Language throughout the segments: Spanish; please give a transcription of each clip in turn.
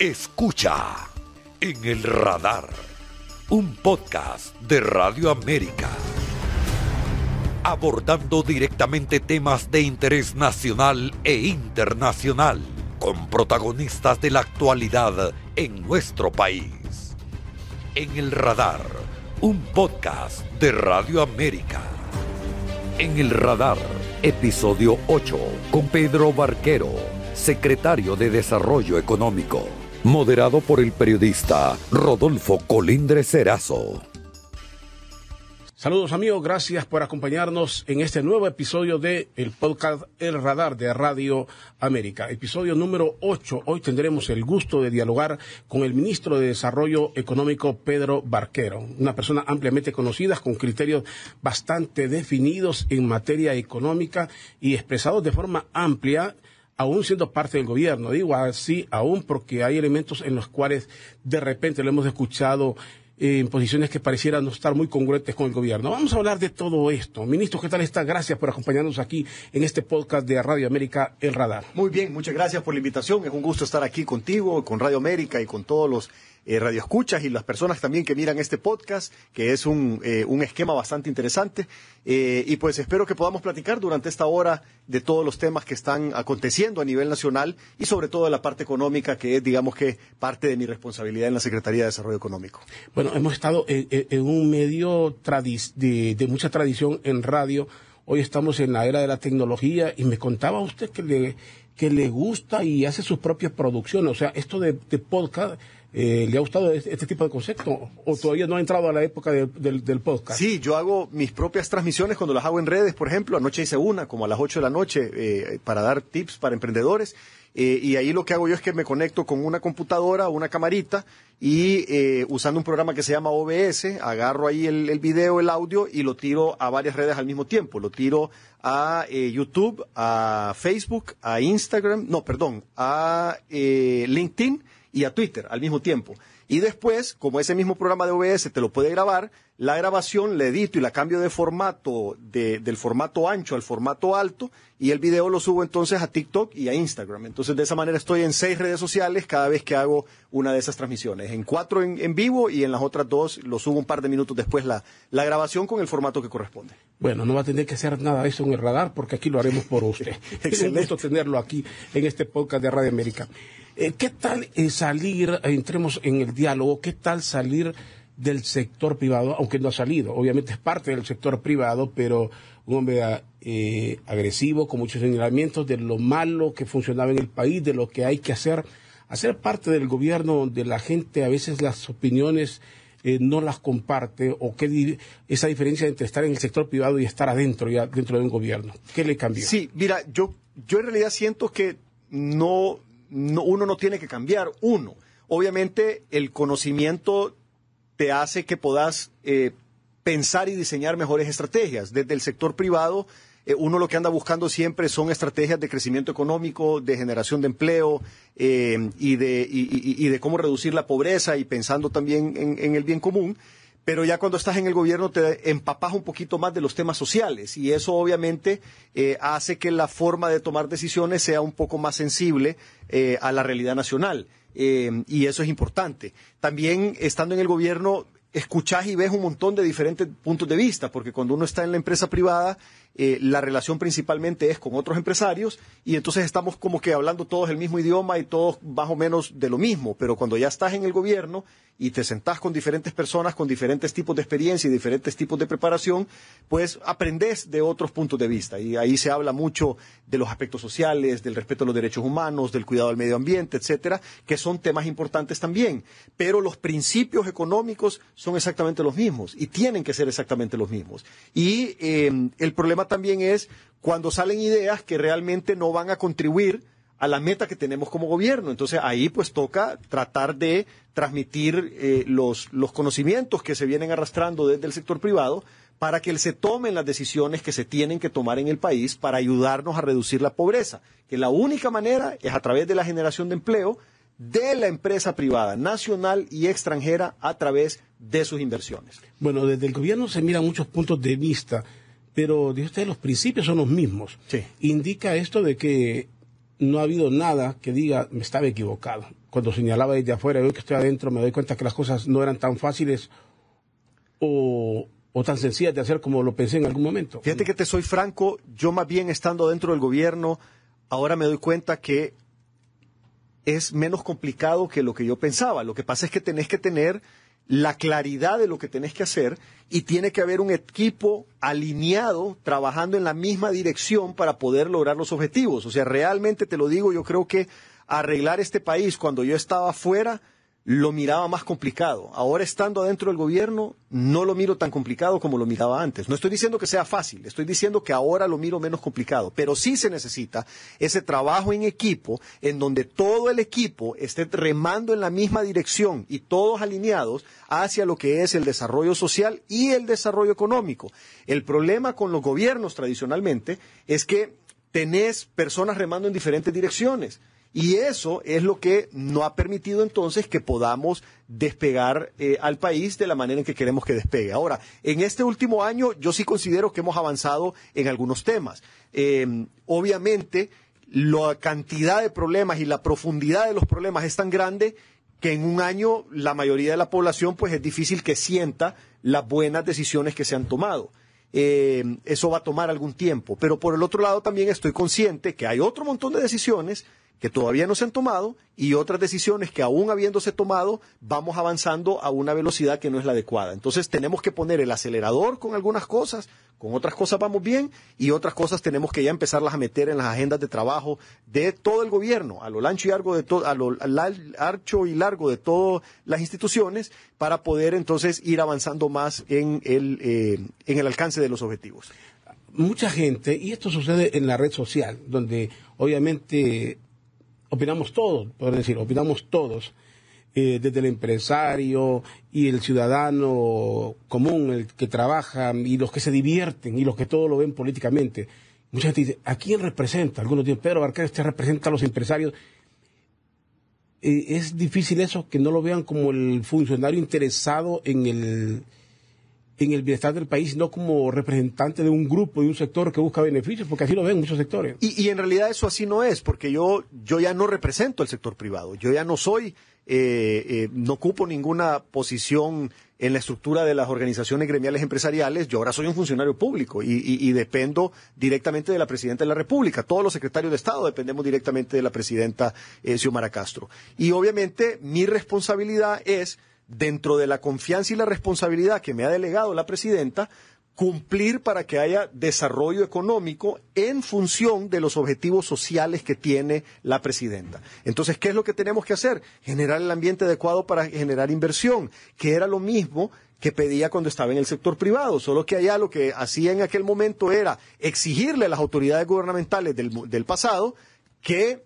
Escucha en el radar un podcast de Radio América abordando directamente temas de interés nacional e internacional con protagonistas de la actualidad en nuestro país. En el radar, un podcast de Radio América. En el radar, episodio 8, con Pedro Barquero, secretario de Desarrollo Económico, moderado por el periodista Rodolfo Colindre Cerazo. Saludos amigos, gracias por acompañarnos en este nuevo episodio de el podcast El Radar de Radio América, episodio número 8. Hoy tendremos el gusto de dialogar con el ministro de Desarrollo Económico Pedro Barquero, una persona ampliamente conocida con criterios bastante definidos en materia económica y expresados de forma amplia aún siendo parte del gobierno. Digo así, aún porque hay elementos en los cuales de repente lo hemos escuchado en posiciones que parecieran no estar muy congruentes con el gobierno. Vamos a hablar de todo esto. Ministro, ¿qué tal está? Gracias por acompañarnos aquí en este podcast de Radio América, El Radar. Muy bien, muchas gracias por la invitación. Es un gusto estar aquí contigo, con Radio América y con todos los eh, radioescuchas y las personas también que miran este podcast, que es un, eh, un esquema bastante interesante. Eh, y pues espero que podamos platicar durante esta hora de todos los temas que están aconteciendo a nivel nacional y sobre todo de la parte económica, que es, digamos que, parte de mi responsabilidad en la Secretaría de Desarrollo Económico. Bueno, hemos estado en, un medio de, de mucha tradición en radio. Hoy estamos en la era de la tecnología y me contaba usted que le, que le gusta y hace sus propias producciones. O sea, esto de, de podcast eh, ¿Le ha gustado este, tipo de concepto? ¿O todavía no ha entrado a la época del podcast? Sí, yo hago mis propias transmisiones cuando las hago en redes, por ejemplo. Anoche hice una, como a las 8 de la noche, eh, para dar tips para emprendedores. Eh, y ahí lo que hago yo es que me conecto con una computadora, una camarita, y usando un programa que se llama OBS, agarro ahí el, el, video, el audio, y lo tiro a varias redes al mismo tiempo. Lo tiro a YouTube, a Facebook, a Instagram, no, perdón, a LinkedIn y a Twitter al mismo tiempo. Y después, como ese mismo programa de OBS te lo puede grabar, la grabación la edito y la cambio de formato, del formato ancho al formato alto, y el video lo subo entonces a TikTok y a Instagram. Entonces, de esa manera estoy en seis redes sociales cada vez que hago una de esas transmisiones. En cuatro en, vivo y en las otras dos lo subo un par de minutos después la, la grabación con el formato que corresponde. Bueno, no va a tener que hacer nada de eso en el radar porque aquí lo haremos por usted. Excelente tenerlo aquí en este podcast de Radio América. Eh, ¿Qué tal eh, salir, eh, entremos en el diálogo, qué tal salir del sector privado, aunque no ha salido, obviamente es parte del sector privado, pero un hombre agresivo, con muchos señalamientos de lo malo que funcionaba en el país, de lo que hay que hacer, hacer parte del gobierno donde la gente a veces las opiniones no las comparte o qué esa diferencia entre estar en el sector privado y estar adentro ya dentro de un gobierno. Qué le cambió sí mira yo yo en realidad siento que no uno no tiene que cambiar, uno. Obviamente el conocimiento te hace que puedas eh, pensar y diseñar mejores estrategias. Desde el sector privado, eh, uno lo que anda buscando siempre son estrategias de crecimiento económico, de generación de empleo eh, y, de, y, de cómo reducir la pobreza y pensando también en el bien común pero ya cuando estás en el gobierno te empapas un poquito más de los temas sociales y eso obviamente eh, hace que la forma de tomar decisiones sea un poco más sensible eh, a la realidad nacional. Eh, y eso es importante. También estando en el gobierno escuchás y ves un montón de diferentes puntos de vista, porque cuando uno está en la empresa privada, la relación principalmente es con otros empresarios y entonces estamos como que hablando todos el mismo idioma y todos más o menos de lo mismo, pero cuando ya estás en el gobierno y te sentás con diferentes personas, con diferentes tipos de experiencia y diferentes tipos de preparación, pues aprendes de otros puntos de vista. Y ahí se habla mucho de los aspectos sociales, del respeto a los derechos humanos, del cuidado al medio ambiente, etcétera, que son temas importantes también. Pero los principios económicos son exactamente los mismos y tienen que ser exactamente los mismos. Y eh, el problema también es cuando salen ideas que realmente no van a contribuir a la meta que tenemos como gobierno. Entonces ahí pues toca tratar de transmitir eh, los, los conocimientos que se vienen arrastrando desde el sector privado para que se tomen las decisiones que se tienen que tomar en el país para ayudarnos a reducir la pobreza, que la única manera es a través de la generación de empleo de la empresa privada, nacional y extranjera, a través de sus inversiones. Bueno, desde el gobierno se miran muchos puntos de vista, pero dice usted, los principios son los mismos. Sí. Indica esto de que no ha habido nada que diga me estaba equivocado. Cuando señalaba desde afuera, hoy que estoy adentro, me doy cuenta que las cosas no eran tan fáciles o, o tan sencillas de hacer como lo pensé en algún momento. Fíjate que te soy franco, yo más bien estando dentro del gobierno, ahora me doy cuenta que es menos complicado que lo que yo pensaba. Lo que pasa es que tenés que tener la claridad de lo que tenés que hacer y tiene que haber un equipo alineado trabajando en la misma dirección para poder lograr los objetivos. O sea, realmente te lo digo, yo creo que arreglar este país cuando yo estaba fuera lo miraba más complicado. Ahora estando adentro del gobierno, no lo miro tan complicado como lo miraba antes. No estoy diciendo que sea fácil, estoy diciendo que ahora lo miro menos complicado, pero sí se necesita ese trabajo en equipo en donde todo el equipo esté remando en la misma dirección y todos alineados hacia lo que es el desarrollo social y el desarrollo económico. El problema con los gobiernos tradicionalmente es que tenés personas remando en diferentes direcciones. Y eso es lo que no ha permitido entonces que podamos despegar eh, al país de la manera en que queremos que despegue. Ahora, en este último año yo sí considero que hemos avanzado en algunos temas. Eh, obviamente, la cantidad de problemas y la profundidad de los problemas es tan grande que en un año la mayoría de la población pues es difícil que sienta las buenas decisiones que se han tomado. Eh, eso va a tomar algún tiempo. Pero por el otro lado también estoy consciente que hay otro montón de decisiones que todavía no se han tomado y otras decisiones que aún habiéndose tomado vamos avanzando a una velocidad que no es la adecuada. Entonces tenemos que poner el acelerador con algunas cosas, con otras cosas vamos bien y otras cosas tenemos que ya empezarlas a meter en las agendas de trabajo de todo el gobierno, a lo ancho y largo de todo, a lo ancho y largo de todas las instituciones para poder entonces ir avanzando más en el, eh, en el alcance de los objetivos. Mucha gente, y esto sucede en la red social, donde obviamente opinamos todos, por decir, opinamos todos, eh, desde el empresario y el ciudadano común, el que trabaja y los que se divierten y los que todo lo ven políticamente. Mucha gente dice, ¿a quién representa? Algunos dicen, Pedro Barquer este representa a los empresarios. Eh, es difícil eso, que no lo vean como el funcionario interesado en el, en el bienestar del país, no como representante de un grupo, de un sector que busca beneficios, porque así lo ven muchos sectores. Y, y en realidad eso así no es, porque yo, yo ya no represento el sector privado, yo ya no soy, eh, eh, no ocupo ninguna posición en la estructura de las organizaciones gremiales empresariales, yo ahora soy un funcionario público y, y, y, dependo directamente de la Presidenta de la República. Todos los secretarios de Estado dependemos directamente de la Presidenta eh, Xiomara Castro. Y obviamente mi responsabilidad es dentro de la confianza y la responsabilidad que me ha delegado la presidenta, cumplir para que haya desarrollo económico en función de los objetivos sociales que tiene la presidenta. Entonces, ¿qué es lo que tenemos que hacer? Generar el ambiente adecuado para generar inversión, que era lo mismo que pedía cuando estaba en el sector privado, solo que allá lo que hacía en aquel momento era exigirle a las autoridades gubernamentales del, del pasado que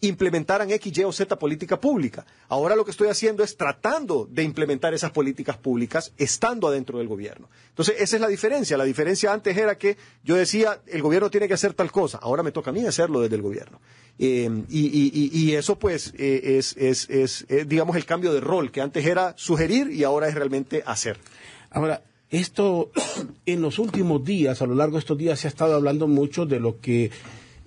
implementaran X, Y o Z política pública. Ahora lo que estoy haciendo es tratando de implementar esas políticas públicas estando adentro del gobierno. Entonces, esa es la diferencia. La diferencia antes era que yo decía, el gobierno tiene que hacer tal cosa. Ahora me toca a mí hacerlo desde el gobierno. Eh, y, eso, pues, eh, es, es, es, es, digamos, el cambio de rol, que antes era sugerir y ahora es realmente hacer. Ahora, esto, en los últimos días, a lo largo de estos días, se ha estado hablando mucho de lo que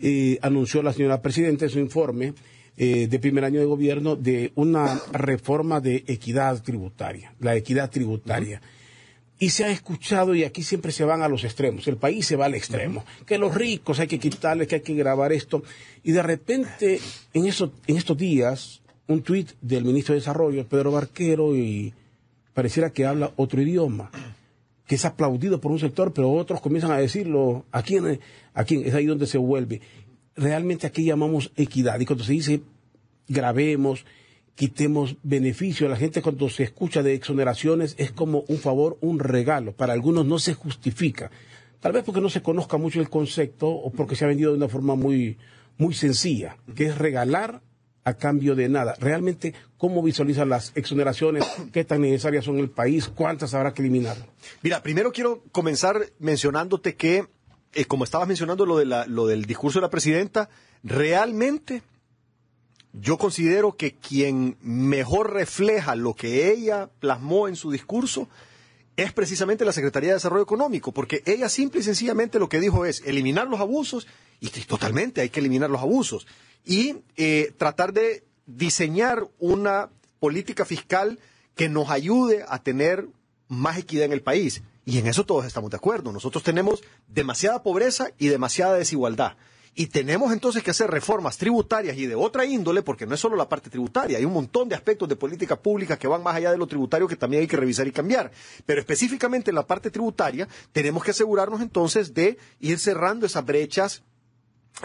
eh, anunció la señora Presidenta en su informe eh, de primer año de gobierno de una reforma de equidad tributaria, la equidad tributaria. Uh -huh. Y se ha escuchado, y aquí siempre se van a los extremos, el país se va al extremo, uh -huh. que los ricos hay que quitarles, que hay que grabar esto. Y de repente, en, eso, en estos días, un tuit del ministro de Desarrollo, Pedro Barquero, y pareciera que habla otro idioma que es aplaudido por un sector, pero otros comienzan a decirlo, ¿a quién, a quién? Es ahí donde se vuelve. Realmente aquí llamamos equidad. Y cuando se dice grabemos, quitemos beneficio, la gente cuando se escucha de exoneraciones es como un favor, un regalo. Para algunos no se justifica. Tal vez porque no se conozca mucho el concepto o porque se ha vendido de una forma muy, muy sencilla, que es regalar a cambio de nada. Realmente, ¿cómo visualizan las exoneraciones? ¿Qué tan necesarias son en el país? ¿Cuántas habrá que eliminar? Mira, primero quiero comenzar mencionándote que, eh, como estabas mencionando lo, de la, lo del discurso de la presidenta, realmente yo considero que quien mejor refleja lo que ella plasmó en su discurso es precisamente la Secretaría de Desarrollo Económico, porque ella simple y sencillamente lo que dijo es eliminar los abusos Y totalmente, hay que eliminar los abusos. Y eh, tratar de diseñar una política fiscal que nos ayude a tener más equidad en el país. Y en eso todos estamos de acuerdo. Nosotros tenemos demasiada pobreza y demasiada desigualdad. Y tenemos entonces que hacer reformas tributarias y de otra índole, porque no es solo la parte tributaria, hay un montón de aspectos de política pública que van más allá de lo tributario que también hay que revisar y cambiar. Pero específicamente en la parte tributaria, tenemos que asegurarnos entonces de ir cerrando esas brechas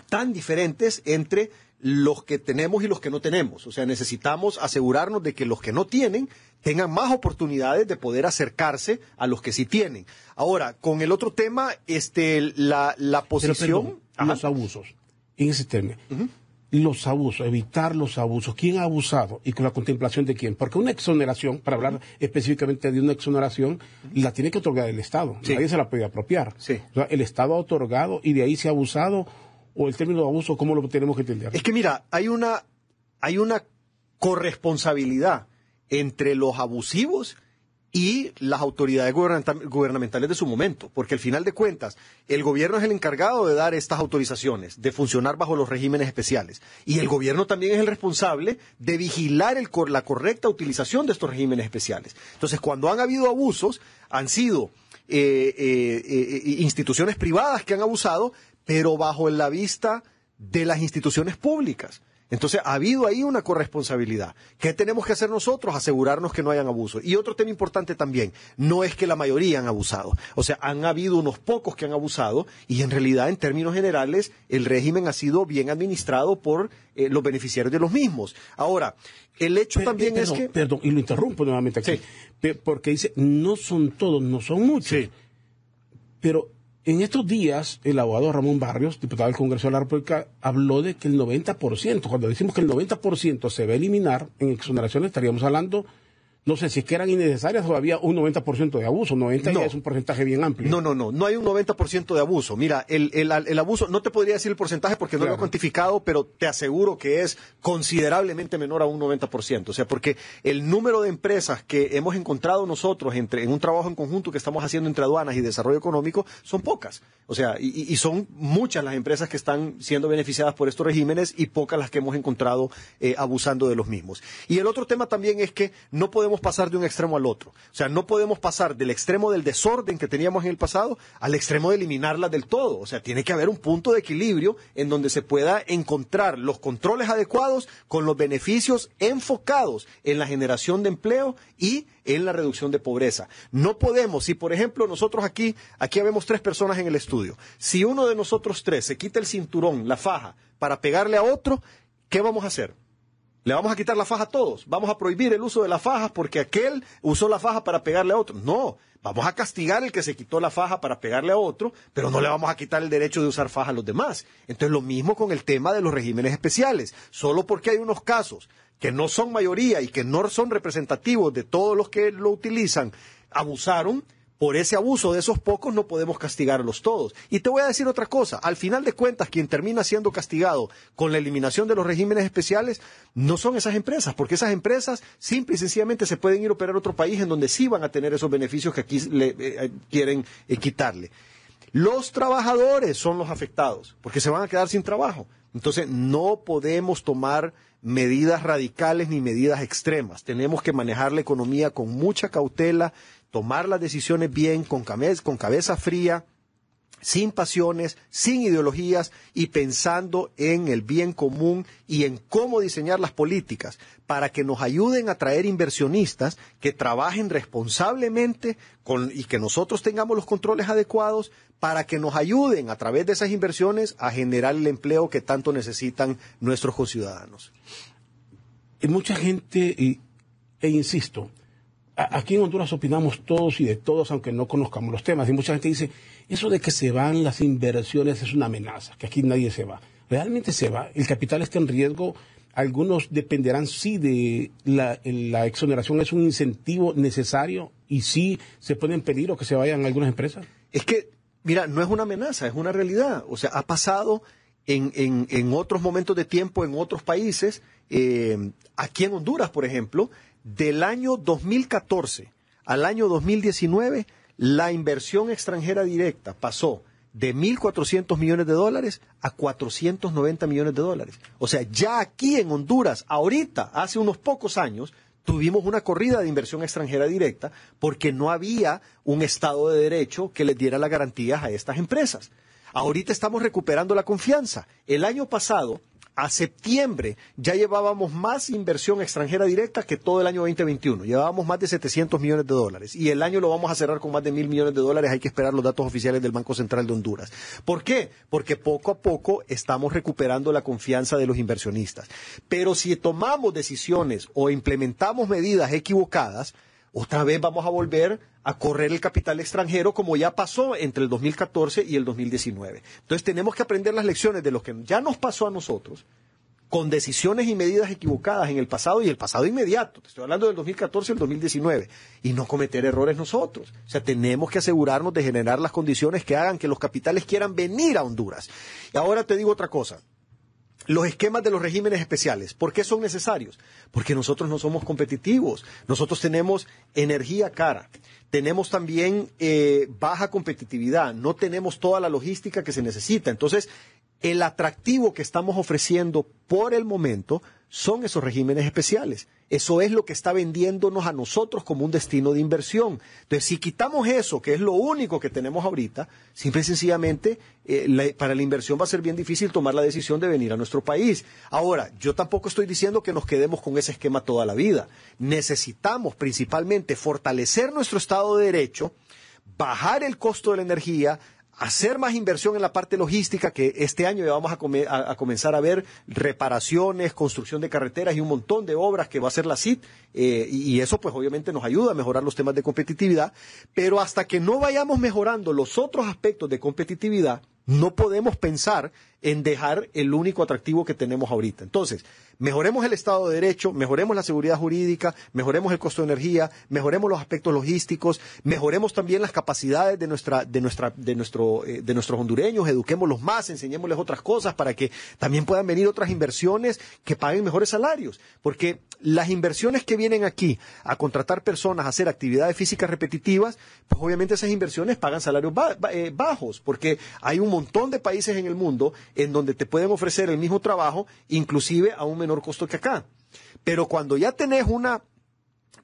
tan diferentes entre los que tenemos y los que no tenemos. O sea, necesitamos asegurarnos de que los que no tienen tengan más oportunidades de poder acercarse a los que sí tienen. Ahora, con el otro tema, este, la, la posición... los abusos, en ese término. Los abusos, evitar los abusos. ¿Quién ha abusado? ¿Y con la contemplación de quién? Porque una exoneración, para hablar específicamente de una exoneración, la tiene que otorgar el Estado. Nadie se la puede apropiar. el Estado ha otorgado y de ahí se ha abusado o el término abuso, ¿cómo lo tenemos que entender? Es que mira, hay una, hay una corresponsabilidad entre los abusivos y las autoridades gubernamentales de su momento, porque al final de cuentas, el gobierno es el encargado de dar estas autorizaciones, de funcionar bajo los regímenes especiales, y el gobierno también es el responsable de vigilar la correcta utilización de estos regímenes especiales. Entonces, cuando han habido abusos, han sido eh, eh, eh, instituciones privadas que han abusado, pero bajo la vista de las instituciones públicas. Entonces, ha habido ahí una corresponsabilidad. ¿Qué tenemos que hacer nosotros? Asegurarnos que no hayan abusos. Y otro tema importante también, no es que la mayoría han abusado. O sea, han habido unos pocos que han abusado y en realidad, en términos generales, el régimen ha sido bien administrado por eh, los beneficiarios de los mismos. Ahora, el hecho también es que... Perdón, y lo interrumpo nuevamente aquí. Porque dice, no son todos, no son muchos. Sí. Pero en estos días, el abogado Ramón Barrios, diputado del Congreso de la República, habló de que el 90%, cuando decimos que el 90% se va a eliminar en exoneraciones, estaríamos hablando no sé si es que eran innecesarias o había un 90% de abuso. 90 es un porcentaje bien amplio. No, no, no, no hay un 90% de abuso. Mira, el, el, abuso, no te podría decir el porcentaje porque no lo he cuantificado, pero te aseguro que es considerablemente menor a un 90%. O sea, porque el número de empresas que hemos encontrado nosotros entre, en un trabajo en conjunto que estamos haciendo entre aduanas y desarrollo económico son pocas. O sea, y, son muchas las empresas que están siendo beneficiadas por estos regímenes y pocas las que hemos encontrado eh, abusando de los mismos. Y el otro tema también es que no podemos pasar de un extremo al otro. O sea, no podemos pasar del extremo del desorden que teníamos en el pasado al extremo de eliminarla del todo. O sea, tiene que haber un punto de equilibrio en donde se pueda encontrar los controles adecuados con los beneficios enfocados en la generación de empleo y en la reducción de pobreza. No podemos, si por ejemplo nosotros aquí, aquí vemos tres personas en el estudio, si uno de nosotros tres se quita el cinturón, la faja, para pegarle a otro, ¿qué vamos a hacer? Le vamos a quitar la faja a todos. Vamos a prohibir el uso de la faja porque aquel usó la faja para pegarle a otro. No, vamos a castigar el que se quitó la faja para pegarle a otro, pero no le vamos a quitar el derecho de usar faja a los demás. Entonces lo mismo con el tema de los regímenes especiales. Solo porque hay unos casos que no son mayoría y que no son representativos de todos los que lo utilizan, abusaron, por ese abuso de esos pocos no podemos castigarlos todos. Y te voy a decir otra cosa, al final de cuentas quien termina siendo castigado con la eliminación de los regímenes especiales no son esas empresas, porque esas empresas simple y sencillamente se pueden ir a operar a otro país en donde sí van a tener esos beneficios que aquí le, eh, quieren eh, quitarle. Los trabajadores son los afectados, porque se van a quedar sin trabajo. Entonces no podemos tomar medidas radicales ni medidas extremas. Tenemos que manejar la economía con mucha cautela tomar las decisiones bien, con cabeza, fría, sin pasiones, sin ideologías y pensando en el bien común y en cómo diseñar las políticas para que nos ayuden a traer inversionistas que trabajen responsablemente con, y que nosotros tengamos los controles adecuados para que nos ayuden a través de esas inversiones a generar el empleo que tanto necesitan nuestros conciudadanos. Hay mucha gente, e insisto, aquí en Honduras opinamos todos y de todos, aunque no conozcamos los temas. Y mucha gente dice, eso de que se van las inversiones es una amenaza, que aquí nadie se va. Realmente se va. El capital está en riesgo. Algunos dependerán sí de la, exoneración, es un incentivo necesario y sí se pueden pedir o que se vayan algunas empresas. Es que, mira, no es una amenaza, es una realidad. O sea, ha pasado en, en, en otros momentos de tiempo en otros países. Eh, aquí en Honduras, por ejemplo, del año 2014 al año 2019, la inversión extranjera directa pasó de 1.400 millones de dólares a 490 millones de dólares. O sea, ya aquí en Honduras, ahorita, hace unos pocos años, tuvimos una corrida de inversión extranjera directa porque no había un Estado de Derecho que les diera las garantías a estas empresas. Ahorita estamos recuperando la confianza. El año pasado, a septiembre ya llevábamos más inversión extranjera directa que todo el año 2021. Llevábamos más de 700 millones de dólares. Y el año lo vamos a cerrar con más de mil millones de dólares. Hay que esperar los datos oficiales del Banco Central de Honduras. ¿Por qué? Porque poco a poco estamos recuperando la confianza de los inversionistas. Pero si tomamos decisiones o implementamos medidas equivocadas, otra vez vamos a volver a correr el capital extranjero como ya pasó entre el 2014 y el 2019. Entonces tenemos que aprender las lecciones de lo que ya nos pasó a nosotros con decisiones y medidas equivocadas en el pasado y el pasado inmediato. Te estoy hablando del 2014 y el 2019. Y no cometer errores nosotros. O sea, tenemos que asegurarnos de generar las condiciones que hagan que los capitales quieran venir a Honduras. Y ahora te digo otra cosa los esquemas de los regímenes especiales. ¿Por qué son necesarios? Porque nosotros no somos competitivos. Nosotros tenemos energía cara. Tenemos también eh, baja competitividad. No tenemos toda la logística que se necesita. Entonces, el atractivo que estamos ofreciendo por el momento son esos regímenes especiales. Eso es lo que está vendiéndonos a nosotros como un destino de inversión. Entonces, si quitamos eso, que es lo único que tenemos ahorita, simple y sencillamente eh, para la inversión va a ser bien difícil tomar la decisión de venir a nuestro país. Ahora, yo tampoco estoy diciendo que nos quedemos con ese esquema toda la vida. Necesitamos principalmente fortalecer nuestro Estado de Derecho, bajar el costo de la energía, hacer más inversión en la parte logística, que este año ya vamos a, comenzar a ver reparaciones, construcción de carreteras y un montón de obras que va a hacer la CIT, eh, y eso pues obviamente nos ayuda a mejorar los temas de competitividad, pero hasta que no vayamos mejorando los otros aspectos de competitividad, no podemos pensar en dejar el único atractivo que tenemos ahorita. Entonces, mejoremos el Estado de Derecho, mejoremos la seguridad jurídica, mejoremos el costo de energía, mejoremos los aspectos logísticos, mejoremos también las capacidades de nuestra, de nuestra, de nuestro, eh, de nuestros hondureños, eduquémoslos más, enseñémosles otras cosas para que también puedan venir otras inversiones que paguen mejores salarios. Porque las inversiones que vienen aquí a contratar personas a hacer actividades físicas repetitivas, pues obviamente esas inversiones pagan salarios eh, bajos, porque hay un montón de países en el mundo en donde te pueden ofrecer el mismo trabajo, inclusive a un menor costo que acá. Pero cuando ya tenés una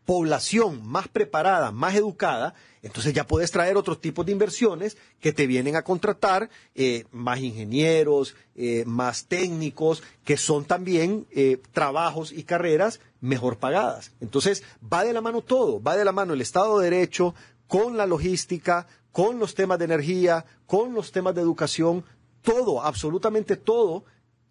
población más preparada, más educada, entonces ya puedes traer otros tipos de inversiones que te vienen a contratar, eh, más ingenieros, eh, más técnicos, que son también eh, trabajos y carreras mejor pagadas. Entonces va de la mano todo, va de la mano el Estado de Derecho con la logística, con los temas de energía, con los temas de educación, todo, absolutamente todo,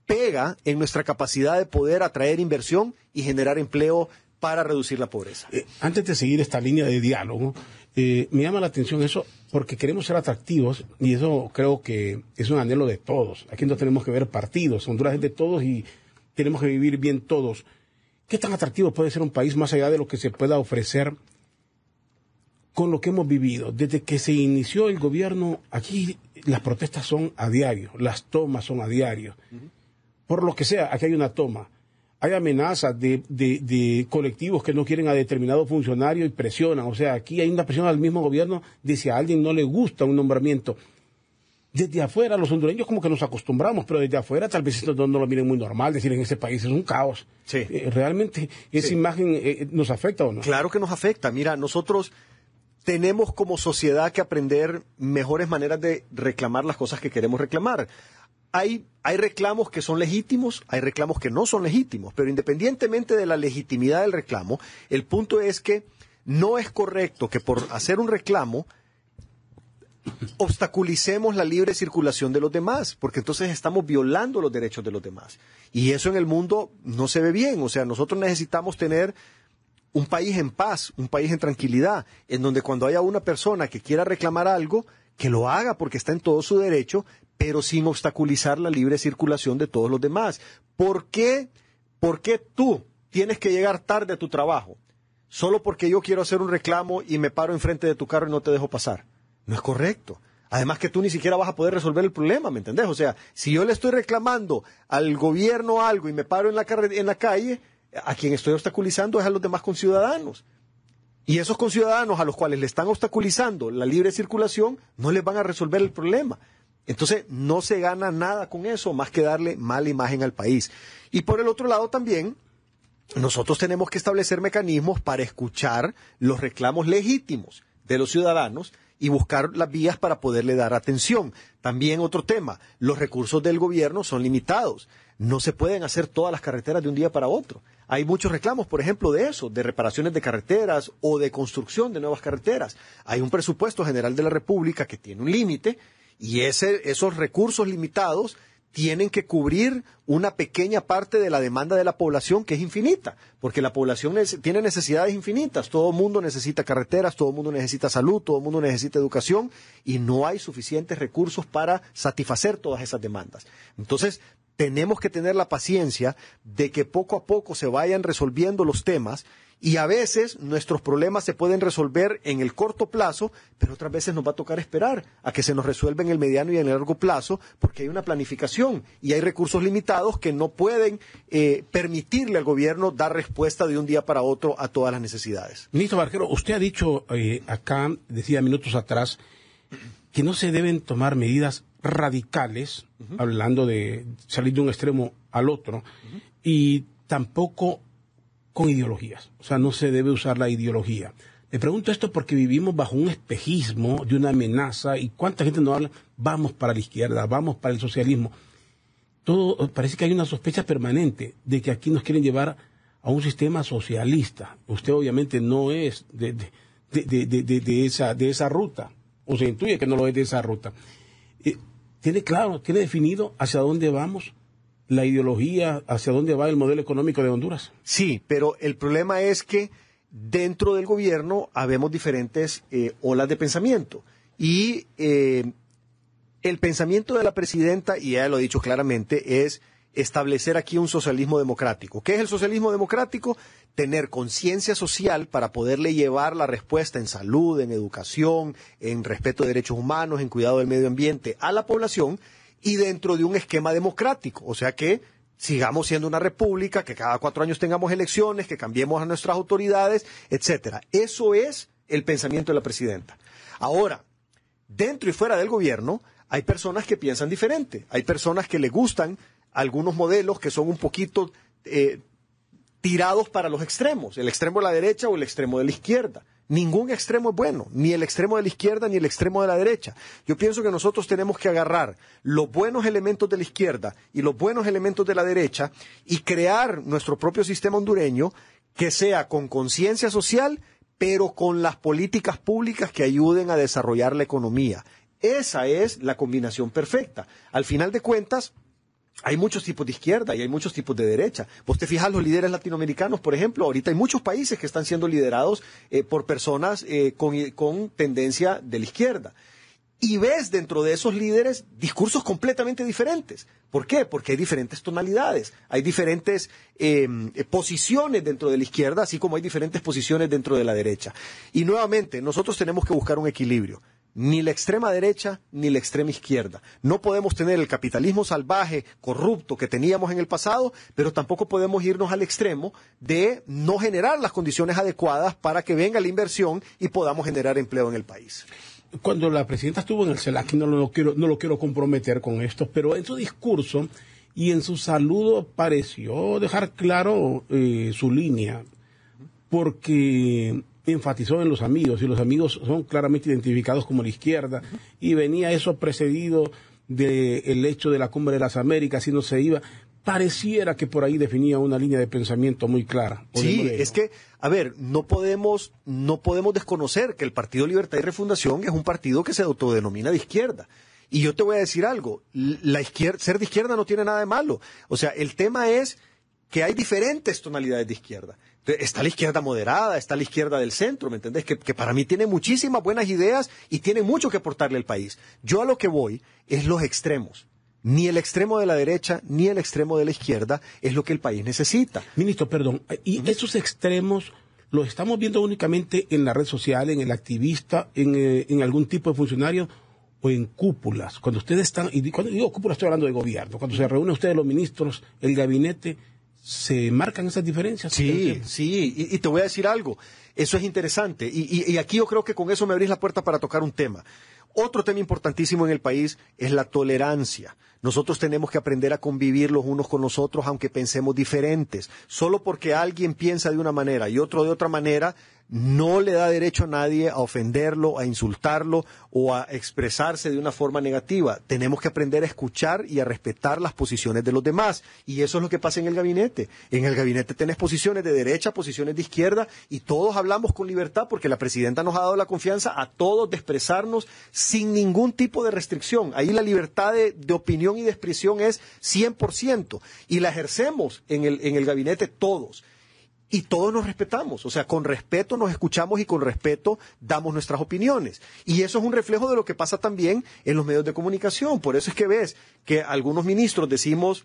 pega en nuestra capacidad de poder atraer inversión y generar empleo para reducir la pobreza. Eh, antes de seguir esta línea de diálogo, eh, me llama la atención eso porque queremos ser atractivos y eso creo que es un anhelo de todos. Aquí no tenemos que ver partidos, Honduras es de todos y tenemos que vivir bien todos. ¿Qué tan atractivo puede ser un país más allá de lo que se pueda ofrecer con lo que hemos vivido? Desde que se inició el gobierno, aquí las protestas son a diario, las tomas son a diario. Por lo que sea, aquí hay una toma. Hay amenazas de, colectivos que no quieren a determinado funcionario y presionan. O sea, aquí hay una presión al mismo gobierno de si a alguien no le gusta un nombramiento. Desde afuera, los hondureños como que nos acostumbramos, pero desde afuera tal vez esto no, lo miren muy normal, decir en ese país es un caos. Sí. Eh, ¿Realmente esa imagen eh, nos afecta o no? Claro que nos afecta. Mira, nosotros tenemos como sociedad que aprender mejores maneras de reclamar las cosas que queremos reclamar. Hay, hay, reclamos que son legítimos, hay reclamos que no son legítimos, pero independientemente de la legitimidad del reclamo, el punto es que no es correcto que por hacer un reclamo obstaculicemos la libre circulación de los demás, porque entonces estamos violando los derechos de los demás. Y eso en el mundo no se ve bien, o sea, nosotros necesitamos tener un país en paz, un país en tranquilidad, en donde cuando haya una persona que quiera reclamar algo, que lo haga porque está en todo su derecho, pero sin obstaculizar la libre circulación de todos los demás. ¿Por qué, por qué tú tienes que llegar tarde a tu trabajo? Solo porque yo quiero hacer un reclamo y me paro enfrente de tu carro y no te dejo pasar. No es correcto. Además que tú ni siquiera vas a poder resolver el problema, ¿me entendés? O sea, si yo le estoy reclamando al gobierno algo y me paro en la, en la calle, a quien estoy obstaculizando es a los demás conciudadanos. Y esos conciudadanos a los cuales le están obstaculizando la libre circulación no les van a resolver el problema. Entonces, no se gana nada con eso más que darle mala imagen al país. Y por el otro lado también, nosotros tenemos que establecer mecanismos para escuchar los reclamos legítimos de los ciudadanos y buscar las vías para poderle dar atención. También otro tema, los recursos del gobierno son limitados. No se pueden hacer todas las carreteras de un día para otro. Hay muchos reclamos, por ejemplo, de eso, de reparaciones de carreteras o de construcción de nuevas carreteras. Hay un presupuesto general de la República que tiene un límite y ese, esos recursos limitados tienen que cubrir una pequeña parte de la demanda de la población que es infinita, porque la población tiene necesidades infinitas, todo el mundo necesita carreteras, todo el mundo necesita salud, todo el mundo necesita educación y no hay suficientes recursos para satisfacer todas esas demandas. Entonces, tenemos que tener la paciencia de que poco a poco se vayan resolviendo los temas y a veces nuestros problemas se pueden resolver en el corto plazo, pero otras veces nos va a tocar esperar a que se nos resuelva en el mediano y en el largo plazo, porque hay una planificación y hay recursos limitados que no pueden eh, permitirle al gobierno dar respuesta de un día para otro a todas las necesidades. Ministro Barquero, usted ha dicho eh, acá, decía minutos atrás, que no se deben tomar medidas radicales, hablando de salir de un extremo al otro, y tampoco con ideologías. O sea, no se debe usar la ideología. Le pregunto esto porque vivimos bajo un espejismo de una amenaza y cuánta gente nos habla, vamos para la izquierda, vamos para el socialismo. Todo parece que hay una sospecha permanente de que aquí nos quieren llevar a un sistema socialista. Usted obviamente no es de, de, esa, de esa ruta, o se intuye que no lo es de esa ruta. Tiene claro, tiene definido hacia dónde vamos la ideología hacia dónde va el modelo económico de Honduras. Sí, pero el problema es que dentro del gobierno habemos diferentes eh, olas de pensamiento. Y eh, el pensamiento de la presidenta, y ella lo ha dicho claramente, es establecer aquí un socialismo democrático. ¿Qué es el socialismo democrático? Tener conciencia social para poderle llevar la respuesta en salud, en educación, en respeto de derechos humanos, en cuidado del medio ambiente a la población y dentro de un esquema democrático. O sea que sigamos siendo una república, que cada cuatro años tengamos elecciones, que cambiemos a nuestras autoridades, etcétera. Eso es el pensamiento de la presidenta. Ahora, dentro y fuera del gobierno, hay personas que piensan diferente. Hay personas que le gustan algunos modelos que son un poquito eh, tirados para los extremos, el extremo de la derecha o el extremo de la izquierda. Ningún extremo es bueno, ni el extremo de la izquierda ni el extremo de la derecha. Yo pienso que nosotros tenemos que agarrar los buenos elementos de la izquierda y los buenos elementos de la derecha y crear nuestro propio sistema hondureño que sea con conciencia social, pero con las políticas públicas que ayuden a desarrollar la economía. Esa es la combinación perfecta. Al final de cuentas, hay muchos tipos de izquierda y hay muchos tipos de derecha. Vos te fijas los líderes latinoamericanos, por ejemplo, ahorita hay muchos países que están siendo liderados eh, por personas eh, con, tendencia de la izquierda. Y ves dentro de esos líderes discursos completamente diferentes. ¿Por qué? Porque hay diferentes tonalidades, hay diferentes em, posiciones dentro de la izquierda, así como hay diferentes posiciones dentro de la derecha. Y nuevamente, nosotros tenemos que buscar un equilibrio ni la extrema derecha ni la extrema izquierda. No podemos tener el capitalismo salvaje, corrupto que teníamos en el pasado, pero tampoco podemos irnos al extremo de no generar las condiciones adecuadas para que venga la inversión y podamos generar empleo en el país. Cuando la presidenta estuvo en el CELAC, no lo quiero, no lo quiero comprometer con esto, pero en su discurso y en su saludo pareció dejar claro eh, su línea, porque enfatizó en los amigos, y los amigos son claramente identificados como la izquierda, y venía eso precedido del hecho de la cumbre de las Américas, y no se iba. Pareciera que por ahí definía una línea de pensamiento muy clara. Sí, es que, a ver, no podemos, no podemos desconocer que el Partido Libertad y Refundación es un partido que se autodenomina de izquierda. Y yo te voy a decir algo, la izquierda, ser de izquierda no tiene nada de malo. O sea, el tema es que hay diferentes tonalidades de izquierda. Está la izquierda moderada, está la izquierda del centro, ¿me entendés? Que, para mí tiene muchísimas buenas ideas y tiene mucho que aportarle al país. Yo a lo que voy es los extremos. Ni el extremo de la derecha ni el extremo de la izquierda es lo que el país necesita. Ministro, perdón, ¿y esos extremos los estamos viendo únicamente en la red social, en el activista, en, eh, en algún tipo de funcionario o en cúpulas? Cuando ustedes están, y cuando digo cúpulas estoy hablando de gobierno, cuando se reúnen ustedes los ministros, el gabinete, se marcan esas diferencias. Sí, sí, y, te voy a decir algo, eso es interesante, y, aquí yo creo que con eso me abrís la puerta para tocar un tema. Otro tema importantísimo en el país es la tolerancia. Nosotros tenemos que aprender a convivir los unos con los otros aunque pensemos diferentes. Solo porque alguien piensa de una manera y otro de otra manera, no le da derecho a nadie a ofenderlo, a insultarlo o a expresarse de una forma negativa. Tenemos que aprender a escuchar y a respetar las posiciones de los demás. Y eso es lo que pasa en el gabinete. En el gabinete tenés posiciones de derecha, posiciones de izquierda y todos hablamos con libertad porque la presidenta nos ha dado la confianza a todos de expresarnos sin ningún tipo de restricción. Ahí la libertad de, de opinión y de expresión es 100% y la ejercemos en el, en el gabinete todos y todos nos respetamos, o sea, con respeto nos escuchamos y con respeto damos nuestras opiniones. Y eso es un reflejo de lo que pasa también en los medios de comunicación. Por eso es que ves que algunos ministros decimos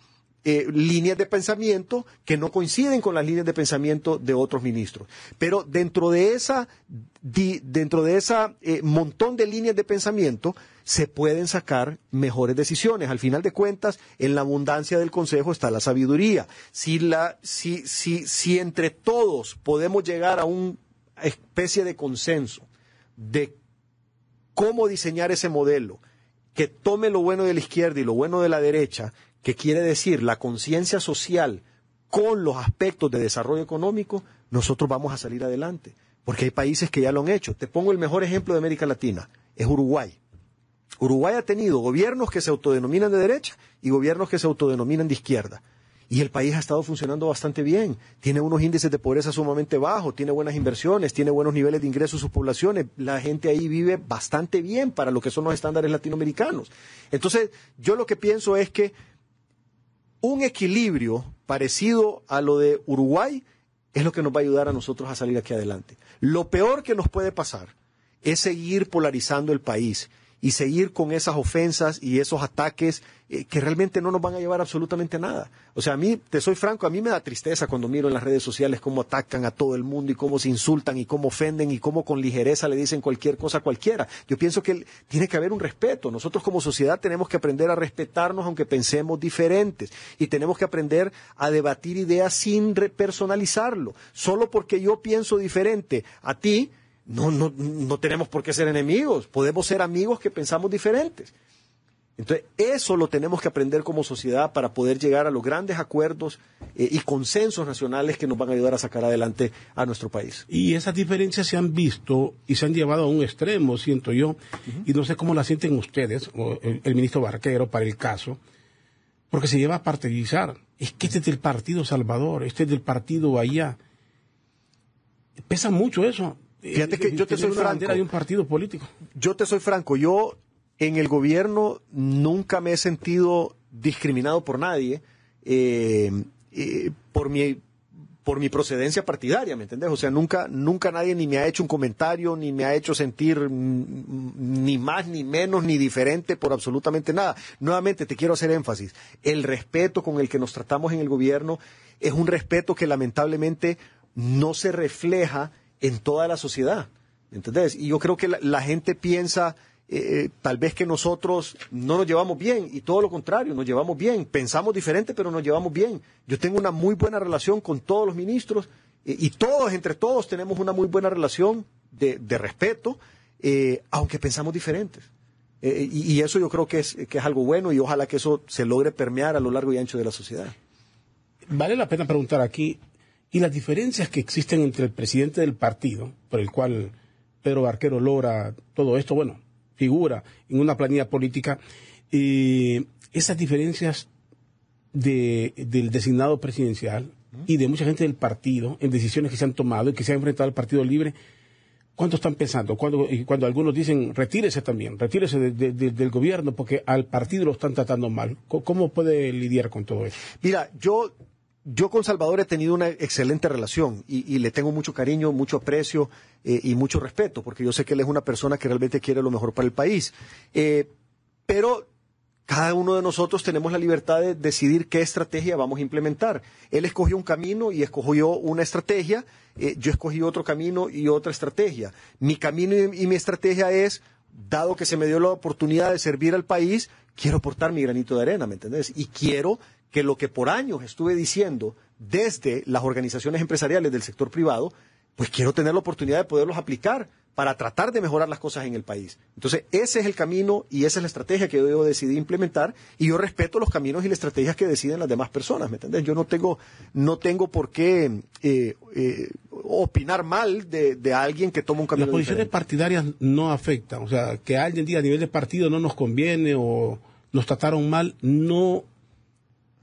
eh, líneas de pensamiento que no coinciden con las líneas de pensamiento de otros ministros. Pero dentro de esa, dentro de eh, montón de líneas de pensamiento, se pueden sacar mejores decisiones. Al final de cuentas, en la abundancia del consejo está la sabiduría. Si, la, si, si, si entre todos podemos llegar a una especie de consenso de cómo diseñar ese modelo, que tome lo bueno de la izquierda y lo bueno de la derecha, que quiere decir la conciencia social con los aspectos de desarrollo económico, nosotros vamos a salir adelante. Porque hay países que ya lo han hecho. Te pongo el mejor ejemplo de América Latina, es Uruguay. Uruguay ha tenido gobiernos que se autodenominan de derecha y gobiernos que se autodenominan de izquierda. Y el país ha estado funcionando bastante bien. Tiene unos índices de pobreza sumamente bajos, tiene buenas inversiones, tiene buenos niveles de ingresos sus poblaciones. La gente ahí vive bastante bien para lo que son los estándares latinoamericanos. Entonces, yo lo que pienso es que un equilibrio parecido a lo de Uruguay es lo que nos va a ayudar a nosotros a salir aquí adelante. Lo peor que nos puede pasar es seguir polarizando el país y seguir con esas ofensas y esos ataques eh, que realmente no nos van a llevar absolutamente a nada. O sea, a mí, te soy franco, a mí me da tristeza cuando miro en las redes sociales cómo atacan a todo el mundo y cómo se insultan y cómo ofenden y cómo con ligereza le dicen cualquier cosa a cualquiera. Yo pienso que tiene que haber un respeto. Nosotros como sociedad tenemos que aprender a respetarnos aunque pensemos diferentes y tenemos que aprender a debatir ideas sin personalizarlo. Solo porque yo pienso diferente a ti, no, no, no tenemos por qué ser enemigos, podemos ser amigos que pensamos diferentes. Entonces, eso lo tenemos que aprender como sociedad para poder llegar a los grandes acuerdos eh, y consensos nacionales que nos van a ayudar a sacar adelante a nuestro país. Y esas diferencias se han visto y se han llevado a un extremo, siento yo, y no sé cómo la sienten ustedes, o el, ministro Barquero para el caso, porque se lleva a partidizar. Es que este es del Partido Salvador, este es del Partido allá. Pesa mucho eso. Fíjate que yo te soy franco. de un partido político. Yo te soy franco. Yo en el gobierno nunca me he sentido discriminado por nadie eh, eh, por mi por mi procedencia partidaria, ¿me entendés? O sea, nunca, nunca nadie ni me ha hecho un comentario, ni me ha hecho sentir ni más, ni menos, ni diferente por absolutamente nada. Nuevamente, te quiero hacer énfasis. El respeto con el que nos tratamos en el gobierno es un respeto que lamentablemente no se refleja en toda la sociedad. ¿Entendés? Y yo creo que la, gente piensa eh, eh, tal vez que nosotros no nos llevamos bien y todo lo contrario, nos llevamos bien. Pensamos diferente, pero nos llevamos bien. Yo tengo una muy buena relación con todos los ministros eh, y todos, entre todos, tenemos una muy buena relación de, respeto, aunque pensamos diferentes. Y, y, eso yo creo que es, que es algo bueno y ojalá que eso se logre permear a lo largo y ancho de la sociedad. Vale la pena preguntar aquí, y las diferencias que existen entre el presidente del partido, por el cual Pedro Barquero logra todo esto, bueno, figura en una planilla política, y esas diferencias del designado presidencial y de mucha gente del partido en decisiones que se han tomado y que se han enfrentado al Partido Libre, ¿cuánto están pensando? Cuando, cuando algunos dicen, retírese también, retírese del gobierno porque al partido lo están tratando mal. ¿Cómo puede lidiar con todo eso? Mira, yo yo con Salvador he tenido una excelente relación y, le tengo mucho cariño, mucho aprecio eh, y mucho respeto, porque yo sé que él es una persona que realmente quiere lo mejor para el país. Eh, pero cada uno de nosotros tenemos la libertad de decidir qué estrategia vamos a implementar. Él escogió un camino y escogió una estrategia, eh, yo escogí otro camino y otra estrategia. Mi camino y, y mi estrategia es, dado que se me dio la oportunidad de servir al país, quiero aportar mi granito de arena, ¿me entendés? Y quiero que lo que por años estuve diciendo desde las organizaciones empresariales del sector privado, pues quiero tener la oportunidad de poderlos aplicar para tratar de mejorar las cosas en el país. Entonces, ese es el camino y esa es la estrategia que yo decidí implementar y yo respeto los caminos y las estrategias que deciden las demás personas, ¿me entiendes? Yo no tengo, no tengo por qué eh, eh, opinar mal de, alguien que toma un camino Las posiciones partidarias no afectan, o sea, que alguien diga a nivel de partido no nos conviene o nos trataron mal, no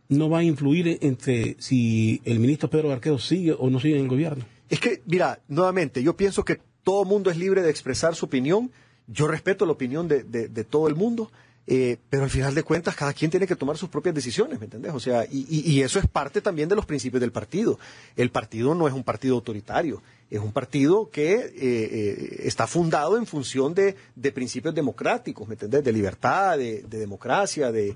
no va a influir entre si el ministro Pedro Barquero sigue o no sigue en el gobierno. Es que, mira, nuevamente, yo pienso que todo mundo es libre de expresar su opinión. Yo respeto la opinión de, todo el mundo, eh, pero al final de cuentas cada quien tiene que tomar sus propias decisiones, ¿me entendés? O sea, y, eso es parte también de los principios del partido. El partido no es un partido autoritario, es un partido que eh, eh, está fundado en función de, principios democráticos, ¿me entendés? De libertad, de, democracia, de,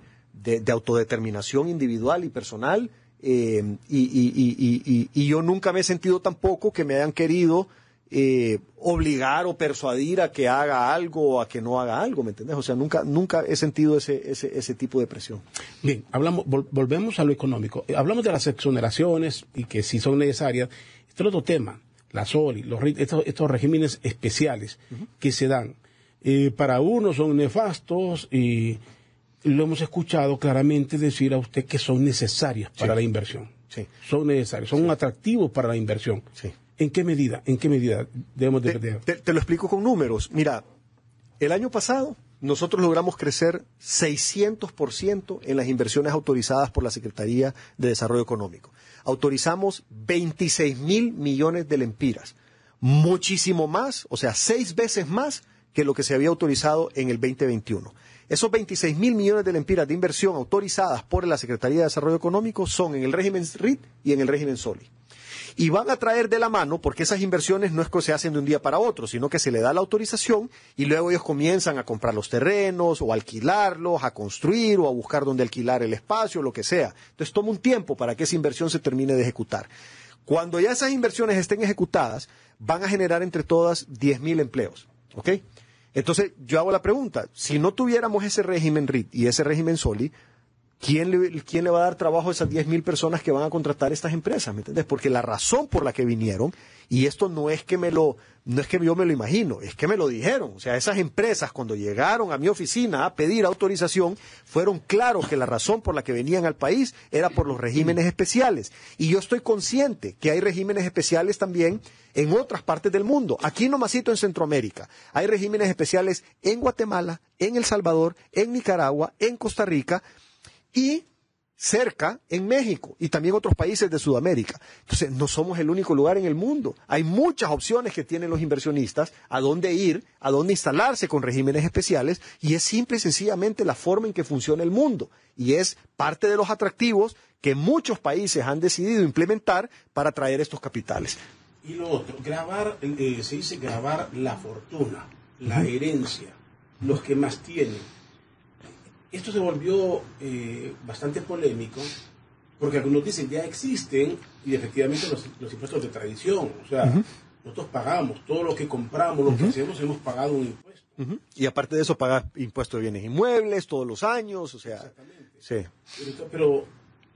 autodeterminación individual y personal. y, y, yo nunca me he sentido tampoco que me hayan querido eh, obligar o persuadir a que haga algo o a que no haga algo, ¿me entiendes? O sea, nunca, nunca he sentido ese, ese, ese tipo de presión. Bien, hablamos, volvemos a lo económico. Eh, hablamos de las exoneraciones y que si son necesarias. Este es otro tema, la SOLI, los, estos, estos regímenes especiales que se dan. Eh, para unos son nefastos y lo hemos escuchado claramente decir a usted que son necesarias para la inversión. Sí. Son necesarios, son atractivos para la inversión. Sí. ¿En qué medida? ¿En qué medida debemos de te, te, lo explico con números. Mira, el año pasado nosotros logramos crecer 600% en las inversiones autorizadas por la Secretaría de Desarrollo Económico. Autorizamos 26 mil millones de lempiras, muchísimo más, o sea, seis veces más que lo que se había autorizado en el 2021. Esos 26 mil millones de lempiras de inversión autorizadas por la Secretaría de Desarrollo Económico son en el régimen RIT y en el régimen SOLI y van a traer de la mano, porque esas inversiones no es que se hacen de un día para otro, sino que se le da la autorización y luego ellos comienzan a comprar los terrenos o alquilarlos, a construir o a buscar dónde alquilar el espacio, lo que sea. Entonces toma un tiempo para que esa inversión se termine de ejecutar. Cuando ya esas inversiones estén ejecutadas, van a generar entre todas 10.000 empleos. ¿Ok? Entonces yo hago la pregunta, si no tuviéramos ese régimen RIT y ese régimen SOLI, ¿quién le, va a dar trabajo a esas 10.000 personas que van a contratar estas empresas? ¿Me entiendes? Porque la razón por la que vinieron, y esto no es que me lo, no es que yo me lo imagino, es que me lo dijeron. O sea, esas empresas cuando llegaron a mi oficina a pedir autorización, fueron claros que la razón por la que venían al país era por los regímenes especiales. Y yo estoy consciente que hay regímenes especiales también en otras partes del mundo. Aquí nomasito en Centroamérica. Hay regímenes especiales en Guatemala, en El Salvador, en Nicaragua, en Costa Rica y cerca en México y también otros países de Sudamérica. Entonces, no somos el único lugar en el mundo. Hay muchas opciones que tienen los inversionistas a dónde ir, a dónde instalarse con regímenes especiales y es simple y sencillamente la forma en que funciona el mundo y es parte de los atractivos que muchos países han decidido implementar para traer estos capitales. Y lo otro, grabar, eh, se dice grabar la fortuna, la herencia, los que más tienen esto se volvió eh, bastante polémico porque algunos dicen ya existen y efectivamente los, impuestos de tradición, o sea, nosotros pagamos todo lo que compramos, lo que hacemos, hemos pagado un impuesto. Y aparte de eso, pagas impuestos de bienes inmuebles todos los años, o sea. Exactamente. Sí. pero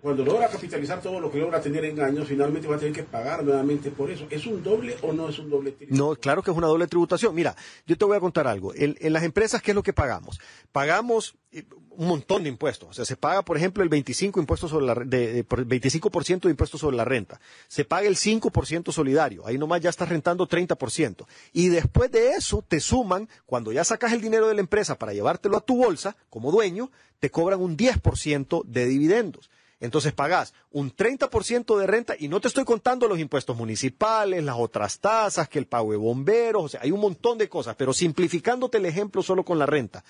cuando logra capitalizar todo lo que logra tener en años, finalmente va a tener que pagar nuevamente por eso. ¿Es un doble o no es un doble tributación? No, claro que es una doble tributación. Mira, yo te voy a contar algo. En, las empresas, ¿qué es lo que pagamos? Pagamos eh, un montón de impuestos. O sea, se paga, por ejemplo, el 25%, impuestos sobre la, de, 25 de impuestos sobre la renta. Se paga el 5% solidario. Ahí nomás ya estás rentando 30%. Y después de eso, te suman, cuando ya sacas el dinero de la empresa para llevártelo a tu bolsa, como dueño, te cobran un 10% de dividendos. Entonces pagás un 30% de renta y no te estoy contando los impuestos municipales, las otras tasas, que el pago de bomberos, o sea, hay un montón de cosas, pero simplificándote el ejemplo solo con la renta.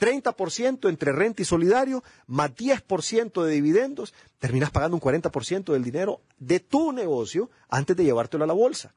30% entre renta y solidario, más 10% de dividendos, terminas pagando un 40% del dinero de tu negocio antes de llevártelo a la bolsa.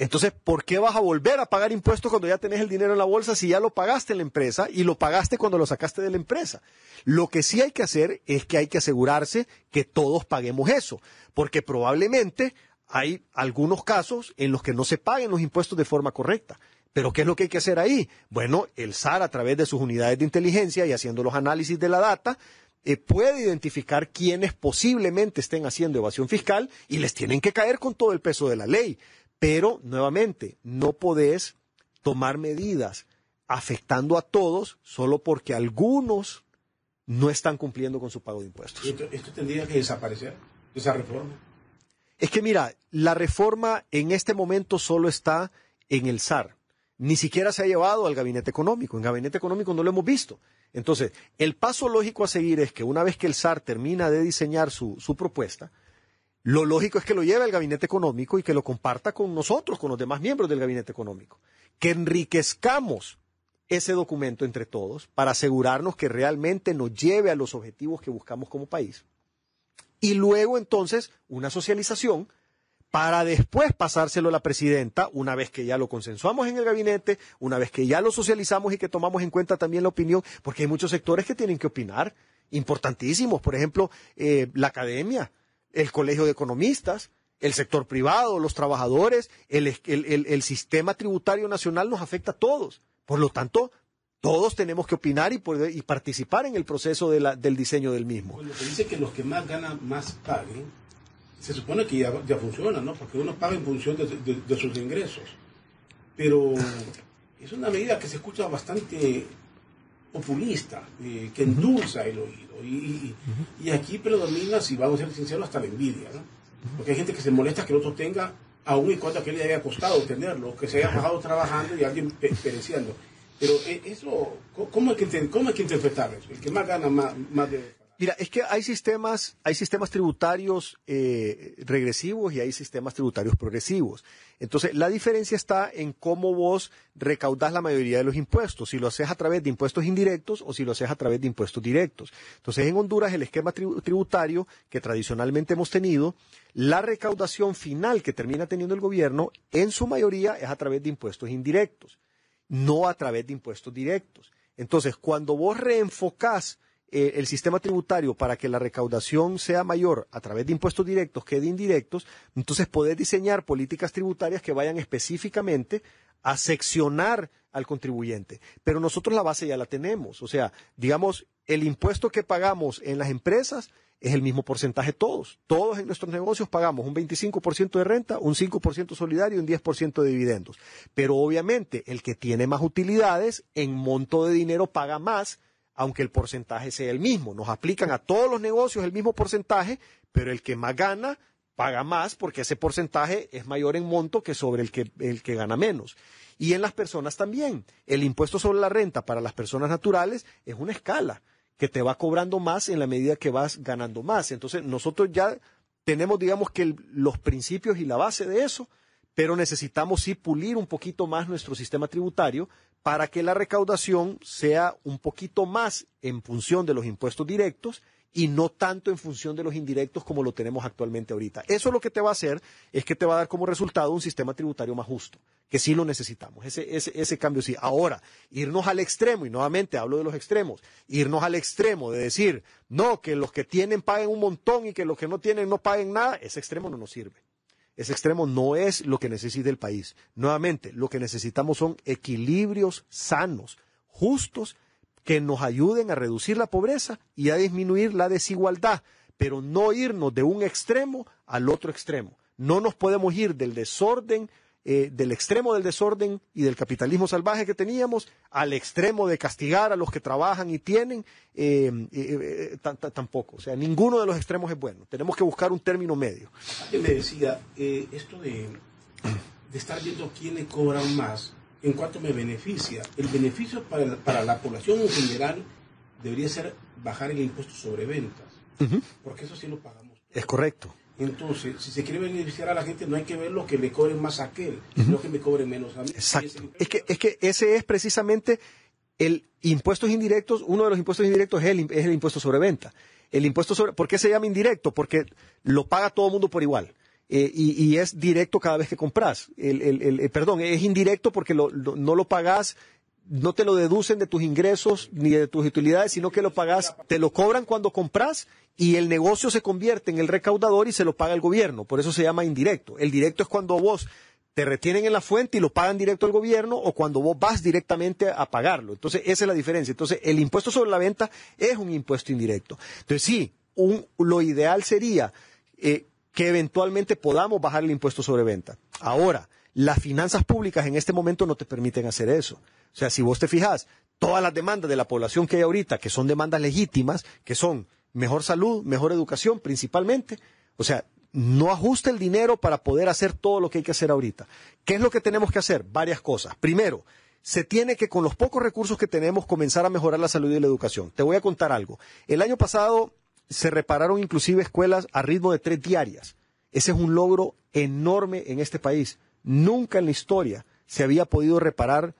Entonces, ¿por qué vas a volver a pagar impuestos cuando ya tenés el dinero en la bolsa si ya lo pagaste en la empresa y lo pagaste cuando lo sacaste de la empresa? Lo que sí hay que hacer es que hay que asegurarse que todos paguemos eso, porque probablemente hay algunos casos en los que no se paguen los impuestos de forma correcta. Pero ¿qué es lo que hay que hacer ahí? Bueno, el SAR a través de sus unidades de inteligencia y haciendo los análisis de la data, eh, puede identificar quienes posiblemente estén haciendo evasión fiscal y les tienen que caer con todo el peso de la ley. Pero, nuevamente, no podés tomar medidas afectando a todos solo porque algunos no están cumpliendo con su pago de impuestos. Esto, esto tendría que desaparecer, esa reforma. Es que mira, la reforma en este momento solo está en el SAR. Ni siquiera se ha llevado al gabinete económico. En gabinete económico no lo hemos visto. Entonces, el paso lógico a seguir es que una vez que el SAR termina de diseñar su, su propuesta, lo lógico es que lo lleve al gabinete económico y que lo comparta con nosotros, con los demás miembros del gabinete económico. Que enriquezcamos ese documento entre todos para asegurarnos que realmente nos lleve a los objetivos que buscamos como país. Y luego entonces una socialización para después pasárselo a la presidenta, una vez que ya lo consensuamos en el gabinete, una vez que ya lo socializamos y que tomamos en cuenta también la opinión, porque hay muchos sectores que tienen que opinar, importantísimos, por ejemplo, eh, la academia, el colegio de economistas, el sector privado, los trabajadores, el, el, el, sistema tributario nacional nos afecta a todos. Por lo tanto, todos tenemos que opinar y, poder, y participar en el proceso de la, del diseño del mismo. Cuando se dice que los que más ganan más paguen, se supone que ya, funciona, ¿no? Porque uno paga en función de, de, sus ingresos. Pero es una medida que se escucha bastante populista, eh, que endulza el oído. Y, y, y, aquí predomina, si vamos a ser sinceros, hasta la envidia, ¿no? Porque hay gente que se molesta que el otro tenga, aún y cuando a aquel le haya costado tenerlo, que se haya bajado trabajando y alguien pe pereciendo. Pero eso, ¿cómo hay que, cómo hay que interpretar eso? El que más gana, más, más debe Mira, es que hay sistemas, hay sistemas tributarios eh, regresivos y hay sistemas tributarios progresivos. Entonces, la diferencia está en cómo vos recaudás la mayoría de los impuestos, si lo haces a través de impuestos indirectos o si lo haces a través de impuestos directos. Entonces, en Honduras, el esquema tributario que tradicionalmente hemos tenido, la recaudación final que termina teniendo el gobierno, en su mayoría, es a través de impuestos indirectos, no a través de impuestos directos. Entonces, cuando vos reenfocás eh, el sistema tributario para que la recaudación sea mayor a través de impuestos directos que de indirectos, entonces poder diseñar políticas tributarias que vayan específicamente a seccionar al contribuyente. Pero nosotros la base ya la tenemos. O sea, digamos, el impuesto que pagamos en las empresas es el mismo porcentaje todos. Todos en nuestros negocios pagamos un 25% de renta, un 5% solidario y un 10% de dividendos. Pero obviamente el que tiene más utilidades en monto de dinero paga más aunque el porcentaje sea el mismo. Nos aplican a todos los negocios el mismo porcentaje, pero el que más gana paga más porque ese porcentaje es mayor en monto que sobre el que, el que gana menos. Y en las personas también. El impuesto sobre la renta para las personas naturales es una escala que te va cobrando más en la medida que vas ganando más. Entonces nosotros ya tenemos, digamos que los principios y la base de eso, pero necesitamos sí pulir un poquito más nuestro sistema tributario para que la recaudación sea un poquito más en función de los impuestos directos y no tanto en función de los indirectos como lo tenemos actualmente ahorita. Eso lo que te va a hacer es que te va a dar como resultado un sistema tributario más justo, que sí lo necesitamos, ese, ese, ese cambio sí. Ahora, irnos al extremo, y nuevamente hablo de los extremos, irnos al extremo de decir, no, que los que tienen paguen un montón y que los que no tienen no paguen nada, ese extremo no nos sirve. Ese extremo no es lo que necesita el país. Nuevamente, lo que necesitamos son equilibrios sanos, justos, que nos ayuden a reducir la pobreza y a disminuir la desigualdad, pero no irnos de un extremo al otro extremo. No nos podemos ir del desorden eh, del extremo del desorden y del capitalismo salvaje que teníamos al extremo de castigar a los que trabajan y tienen, eh, eh, tampoco. O sea, ninguno de los extremos es bueno. Tenemos que buscar un término medio. Alguien me decía, esto de, de, estar viendo quiénes cobran más, en cuanto me beneficia. El beneficio para, para la población en general debería ser bajar el impuesto sobre ventas, uh -huh. porque eso sí lo pagamos. Es correcto. Entonces, si se quiere beneficiar a la gente, no hay que ver lo que le cobren más a aquel, uh -huh. sino que me cobren menos a mí. Exacto. Es que, es que ese es precisamente el impuestos indirectos, uno de los impuestos indirectos es el, es el impuesto sobre venta. El impuesto sobre, ¿por qué se llama indirecto? Porque lo paga todo el mundo por igual. Eh, y, y, es directo cada vez que compras. El, el, el, perdón, es indirecto porque lo, lo, no lo pagas no te lo deducen de tus ingresos ni de tus utilidades, sino que lo pagas, te lo cobran cuando compras y el negocio se convierte en el recaudador y se lo paga el gobierno. Por eso se llama indirecto. El directo es cuando vos te retienen en la fuente y lo pagan directo al gobierno o cuando vos vas directamente a pagarlo. Entonces, esa es la diferencia. Entonces, el impuesto sobre la venta es un impuesto indirecto. Entonces, sí, lo ideal sería eh, que eventualmente podamos bajar el impuesto sobre venta. Ahora, las finanzas públicas en este momento no te permiten hacer eso. O sea, si vos te fijas, todas las demandas de la población que hay ahorita, que son demandas legítimas, que son mejor salud, mejor educación principalmente, o sea, no ajusta el dinero para poder hacer todo lo que hay que hacer ahorita. ¿Qué es lo que tenemos que hacer? Varias cosas. Primero, se tiene que con los pocos recursos que tenemos comenzar a mejorar la salud y la educación. Te voy a contar algo. El año pasado se repararon inclusive escuelas a ritmo de tres diarias. Ese es un logro enorme en este país. Nunca en la historia se había podido reparar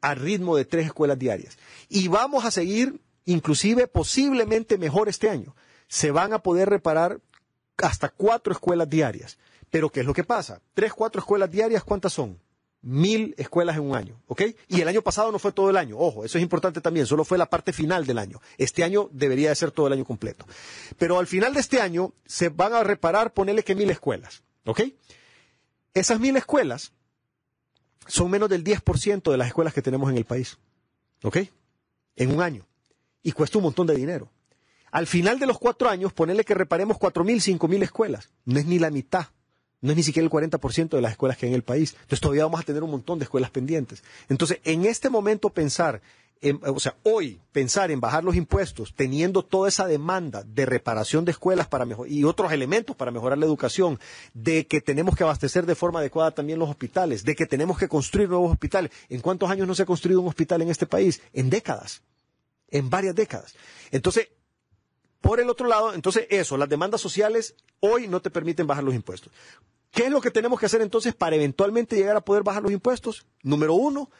a ritmo de tres escuelas diarias. Y vamos a seguir inclusive posiblemente mejor este año. Se van a poder reparar hasta cuatro escuelas diarias. Pero ¿qué es lo que pasa? Tres, cuatro escuelas diarias, ¿cuántas son? Mil escuelas en un año, ¿ok? Y el año pasado no fue todo el año, ojo, eso es importante también, solo fue la parte final del año. Este año debería de ser todo el año completo. Pero al final de este año se van a reparar, ponerle que mil escuelas, ¿ok? Esas mil escuelas son menos del 10% de las escuelas que tenemos en el país, ¿ok? En un año. Y cuesta un montón de dinero. Al final de los cuatro años, ponerle que reparemos cuatro mil, cinco mil escuelas. No es ni la mitad. No es ni siquiera el 40% de las escuelas que hay en el país. Entonces todavía vamos a tener un montón de escuelas pendientes. Entonces, en este momento pensar, o sea, hoy pensar en bajar los impuestos, teniendo toda esa demanda de reparación de escuelas para y otros elementos para mejorar la educación, de que tenemos que abastecer de forma adecuada también los hospitales, de que tenemos que construir nuevos hospitales. ¿En cuántos años no se ha construido un hospital en este país? En décadas. En varias décadas. Entonces, por el otro lado, entonces eso, las demandas sociales hoy no te permiten bajar los impuestos. ¿Qué es lo que tenemos que hacer entonces para eventualmente llegar a poder bajar los impuestos? Número uno,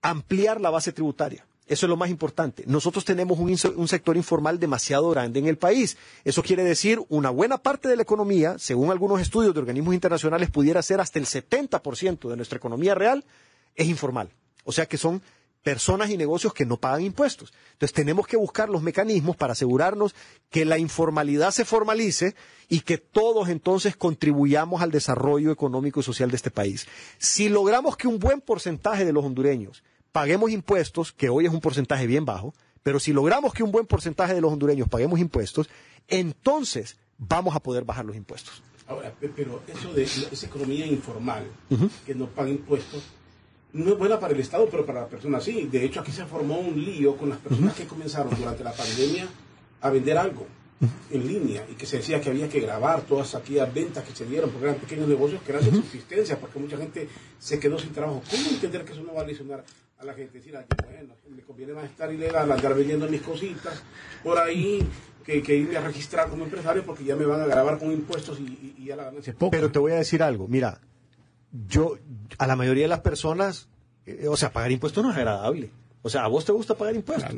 ampliar la base tributaria. Eso es lo más importante. Nosotros tenemos un, sector informal demasiado grande en el país. Eso quiere decir una buena parte de la economía, según algunos estudios de organismos internacionales, pudiera ser hasta el 70% de nuestra economía real, es informal. O sea que son personas y negocios que no pagan impuestos. Entonces tenemos que buscar los mecanismos para asegurarnos que la informalidad se formalice y que todos entonces contribuyamos al desarrollo económico y social de este país. Si logramos que un buen porcentaje de los hondureños paguemos impuestos, que hoy es un porcentaje bien bajo, pero si logramos que un buen porcentaje de los hondureños paguemos impuestos, entonces vamos a poder bajar los impuestos. Ahora, pero eso de esa economía informal, que no paga impuestos, no es buena para el Estado, pero para la persona sí. De hecho, aquí se formó un lío con las personas que comenzaron durante la pandemia a vender algo en línea y que se decía que había que grabar todas aquellas ventas que se dieron porque eran pequeños negocios que eran de subsistencia porque mucha gente se quedó sin trabajo. ¿Cómo entender que eso no va a lesionar a la gente? Decir, bueno, me conviene más estar ilegal, andar vendiendo mis cositas por ahí que, irme a registrar como empresario porque ya me van a grabar con impuestos y, y ya la ganancia es poco. Pero te voy a decir algo, mira, yo, a la mayoría de las personas, eh, o sea, pagar impuestos no es agradable. O sea, ¿a vos te gusta pagar impuestos?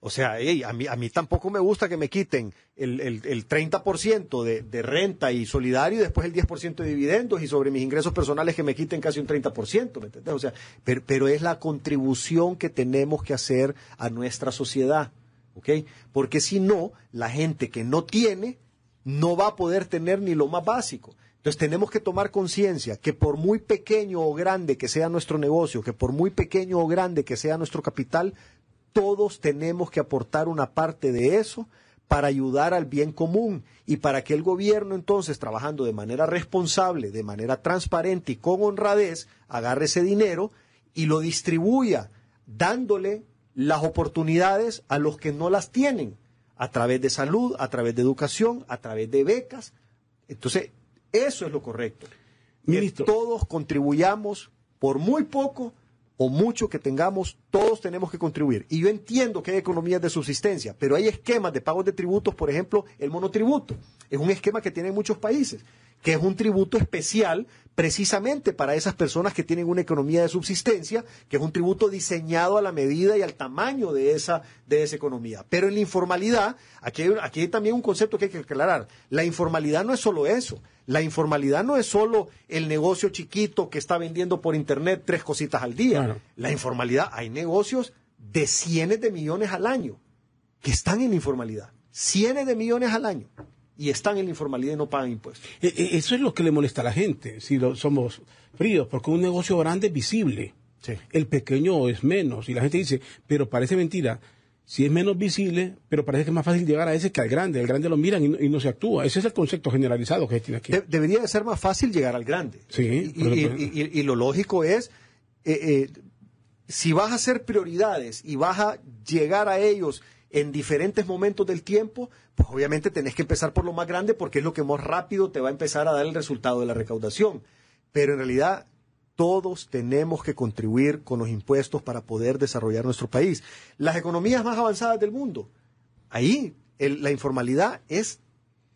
O sea, a, mí, a tampoco me gusta que me quiten el, el, el 30% de, de renta y solidario después el 10% de dividendos y sobre mis ingresos personales que me quiten casi un 30%, ¿me entiendes? O sea, pero, pero es la contribución que tenemos que hacer a nuestra sociedad, ¿ok? Porque si no, la gente que no tiene no va a poder tener ni lo más básico. Entonces tenemos que tomar conciencia que por muy pequeño o grande que sea nuestro negocio, que por muy pequeño o grande que sea nuestro capital, todos tenemos que aportar una parte de eso para ayudar al bien común y para que el gobierno entonces, trabajando de manera responsable, de manera transparente y con honradez, agarre ese dinero y lo distribuya, dándole las oportunidades a los que no las tienen, a través de salud, a través de educación, a través de becas. Entonces, eso es lo correcto. Que todos contribuyamos por muy poco o mucho que tengamos, todos tenemos que contribuir. Y yo entiendo que hay economías de subsistencia, pero hay esquemas de pagos de tributos, por ejemplo, el monotributo. Es un esquema que tienen muchos países, que es un tributo especial precisamente para esas personas que tienen una economía de subsistencia, que es un tributo diseñado a la medida y al tamaño de esa, de esa economía. Pero en la informalidad, aquí aquí hay también un concepto que hay que aclarar. La informalidad no es solo eso. La informalidad no es solo el negocio chiquito que está vendiendo por internet tres cositas al día. La informalidad, hay negocios de cientos de millones al año que están en la informalidad. Cientos de millones al año. Y están en la informalidad y no pagan impuestos. E, e, eso es lo que le molesta a la gente, si lo, somos fríos, porque un negocio grande es visible. El pequeño es menos. Y la gente dice, pero parece mentira. Si es menos visible, pero parece que es más fácil llegar a ese que al grande. El grande lo miran y no, se actúa. Ese es el concepto generalizado que tiene aquí. debería de ser más fácil llegar al grande. Sí. Y, lo lógico es, eh, eh, si vas a hacer prioridades y vas a llegar a ellos en diferentes momentos del tiempo, pues obviamente tenés que empezar por lo más grande porque es lo que más rápido te va a empezar a dar el resultado de la recaudación. Pero en realidad todos tenemos que contribuir con los impuestos para poder desarrollar nuestro país. Las economías más avanzadas del mundo, ahí la informalidad es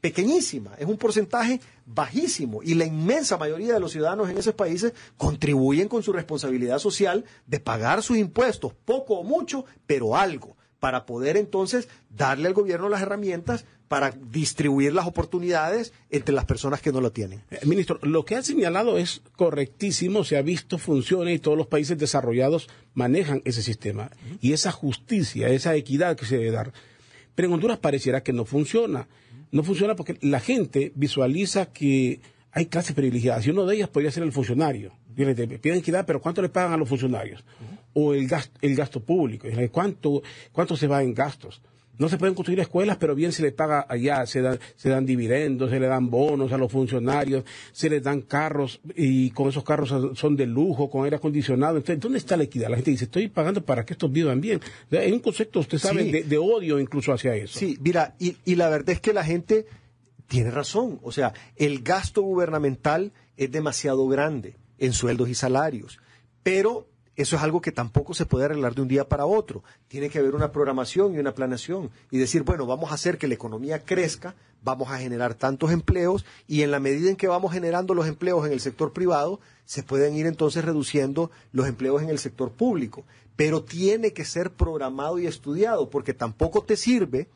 pequeñísima, es un porcentaje bajísimo y la inmensa mayoría de los ciudadanos en esos países contribuyen con su responsabilidad social de pagar sus impuestos, poco o mucho, pero algo para poder entonces darle al gobierno las herramientas para distribuir las oportunidades entre las personas que no lo tienen. Eh, ministro, lo que ha señalado es correctísimo, se ha visto, funciona y todos los países desarrollados manejan ese sistema. Y esa justicia, esa equidad que se debe dar. Pero en Honduras pareciera que no funciona. No funciona porque la gente visualiza que hay clases privilegiadas y uno de ellas podría ser el funcionario. Piden equidad, pero ¿cuánto le pagan a los funcionarios? O el gasto, el gasto público. ¿Cuánto, ¿Cuánto se va en gastos? No se pueden construir escuelas, pero bien se le paga allá, se dan, se dan dividendos, se le dan bonos a los funcionarios, se les dan carros y con esos carros son de lujo, con aire acondicionado. Entonces, ¿dónde está la equidad? La gente dice, estoy pagando para que estos vivan bien. hay un concepto, usted sabe, de, odio incluso hacia eso. Sí, mira, y, y la verdad es que la gente tiene razón. O sea, el gasto gubernamental es demasiado grande en sueldos y salarios. Pero eso es algo que tampoco se puede arreglar de un día para otro. Tiene que haber una programación y una planeación y decir, bueno, vamos a hacer que la economía crezca, vamos a generar tantos empleos y en la medida en que vamos generando los empleos en el sector privado, se pueden ir entonces reduciendo los empleos en el sector público. Pero tiene que ser programado y estudiado porque tampoco te sirve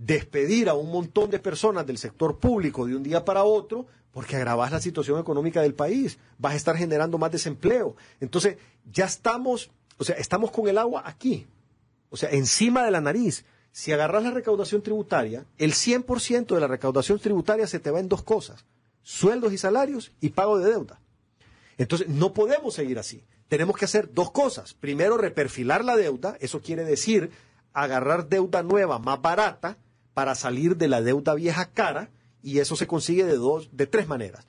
despedir a un montón de personas del sector público de un día para otro porque agravas la situación económica del país, vas a estar generando más desempleo. Entonces, ya estamos, o sea, estamos con el agua aquí, o sea, encima de la nariz. Si agarras la recaudación tributaria, el 100% de la recaudación tributaria se te va en dos cosas, sueldos y salarios y pago de deuda. Entonces, no podemos seguir así. Tenemos que hacer dos cosas. Primero, reperfilar la deuda, eso quiere decir agarrar deuda nueva más barata para salir de la deuda vieja cara, y eso se consigue de dos, de tres maneras.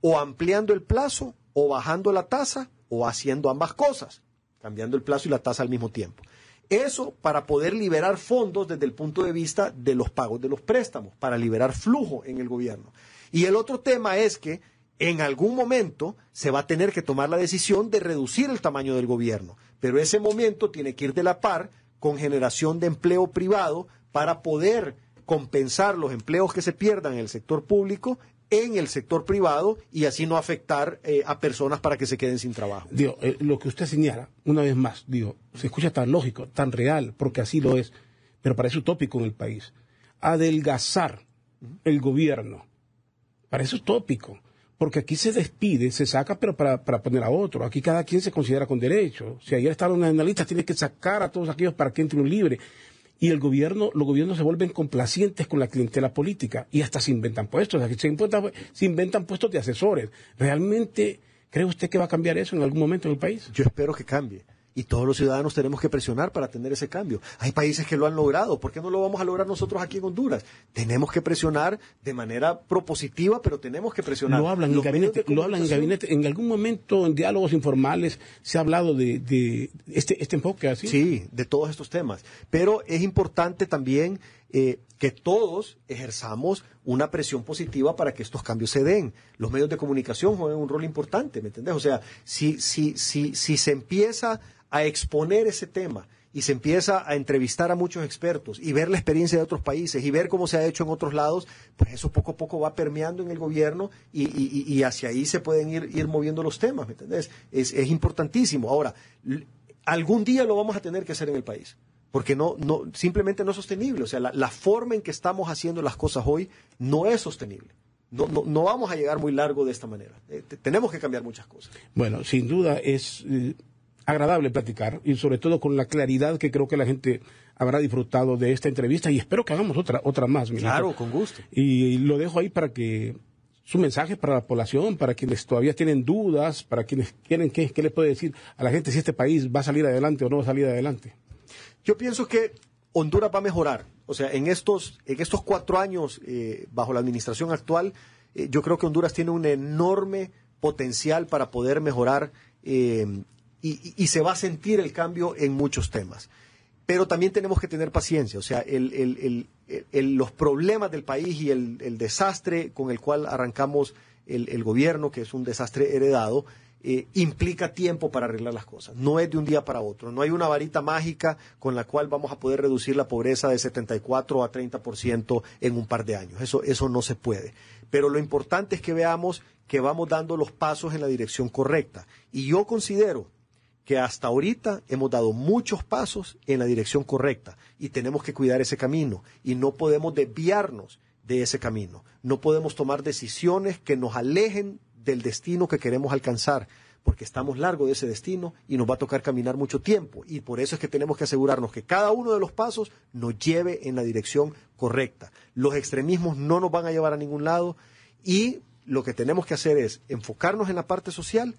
O ampliando el plazo, o bajando la tasa, o haciendo ambas cosas, cambiando el plazo y la tasa al mismo tiempo. Eso para poder liberar fondos desde el punto de vista de los pagos de los préstamos, para liberar flujo en el gobierno. Y el otro tema es que en algún momento se va a tener que tomar la decisión de reducir el tamaño del gobierno, pero ese momento tiene que ir de la par con generación de empleo privado para poder compensar los empleos que se pierdan en el sector público en el sector privado y así no afectar eh, a personas para que se queden sin trabajo. Digo, eh, lo que usted señala, una vez más, digo, se escucha tan lógico, tan real, porque así lo es, pero parece utópico en el país. Adelgazar el gobierno, parece utópico, porque aquí se despide, se saca, pero para, para poner a otro. Aquí cada quien se considera con derecho. Si ayer estaban analistas, tiene que sacar a todos aquellos para que entren libre y el gobierno, los gobiernos se vuelven complacientes con la clientela política y hasta se inventan puestos, se, inventan, se inventan puestos de asesores. ¿Realmente cree usted que va a cambiar eso en algún momento en el país? Yo espero que cambie y todos los ciudadanos tenemos que presionar para tener ese cambio. Hay países que lo han logrado, ¿por qué no lo vamos a lograr nosotros aquí en Honduras? Tenemos que presionar de manera propositiva, pero tenemos que presionar. Lo hablan, en gabinete, lo hablan en gabinete, en algún momento en diálogos informales se ha hablado de, este, este enfoque así. Sí, de todos estos temas, pero es importante también eh, que todos ejerzamos una presión positiva para que estos cambios se den. Los medios de comunicación juegan un rol importante, ¿me entendés? O sea, si, si, si, si se empieza a exponer ese tema y se empieza a entrevistar a muchos expertos y ver la experiencia de otros países y ver cómo se ha hecho en otros lados, pues eso poco a poco va permeando en el gobierno y, hacia ahí se pueden ir, ir moviendo los temas, ¿me entendés? Es, es importantísimo. Ahora, algún día lo vamos a tener que hacer en el país porque no, no, simplemente no es sostenible. O sea, la, forma en que estamos haciendo las cosas hoy no es sostenible. No, no, no vamos a llegar muy largo de esta manera. Eh, tenemos que cambiar muchas cosas. Bueno, sin duda es, eh, agradable platicar y sobre todo con la claridad que creo que la gente habrá disfrutado de esta entrevista y espero que hagamos otra, otra más. Claro, con gusto. Y lo dejo ahí para que su mensaje para la población, para quienes todavía tienen dudas, para quienes quieren, ¿qué, qué le puede decir a la gente si este país va a salir adelante o no va a salir adelante? Yo pienso que Honduras va a mejorar. O sea, en estos, en estos cuatro años eh, bajo la administración actual, eh, yo creo que Honduras tiene un enorme potencial para poder mejorar eh, y, se va a sentir el cambio en muchos temas. Pero también tenemos que tener paciencia, o sea, los problemas del país y el, desastre con el cual arrancamos el, gobierno, que es un desastre heredado, eh, implica tiempo para arreglar las cosas. No es de un día para otro. No hay una varita mágica con la cual vamos a poder reducir la pobreza de 74 a 30% en un par de años. Eso, eso no se puede. Pero lo importante es que veamos que vamos dando los pasos en la dirección correcta. Y yo considero que hasta ahorita hemos dado muchos pasos en la dirección correcta y tenemos que cuidar ese camino y no podemos desviarnos de ese camino. No podemos tomar decisiones que nos alejen del destino que queremos alcanzar, porque estamos largo de ese destino y nos va a tocar caminar mucho tiempo. Y por eso es que tenemos que asegurarnos que cada uno de los pasos nos lleve en la dirección correcta. Los extremismos no nos van a llevar a ningún lado y lo que tenemos que hacer es enfocarnos en la parte social,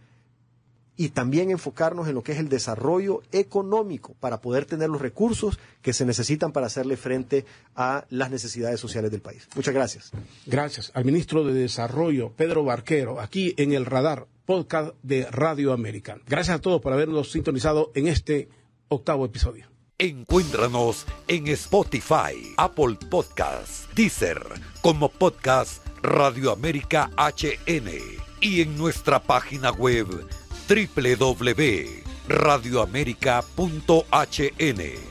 y también enfocarnos en lo que es el desarrollo económico para poder tener los recursos que se necesitan para hacerle frente a las necesidades sociales del país. Muchas gracias. Gracias al ministro de Desarrollo, Pedro Barquero, aquí en el Radar Podcast de Radio América. Gracias a todos por habernos sintonizado en este octavo episodio. Encuéntranos en Spotify, Apple Podcasts, Deezer, como podcast Radio América HN y en nuestra página web www.radioamerica.hn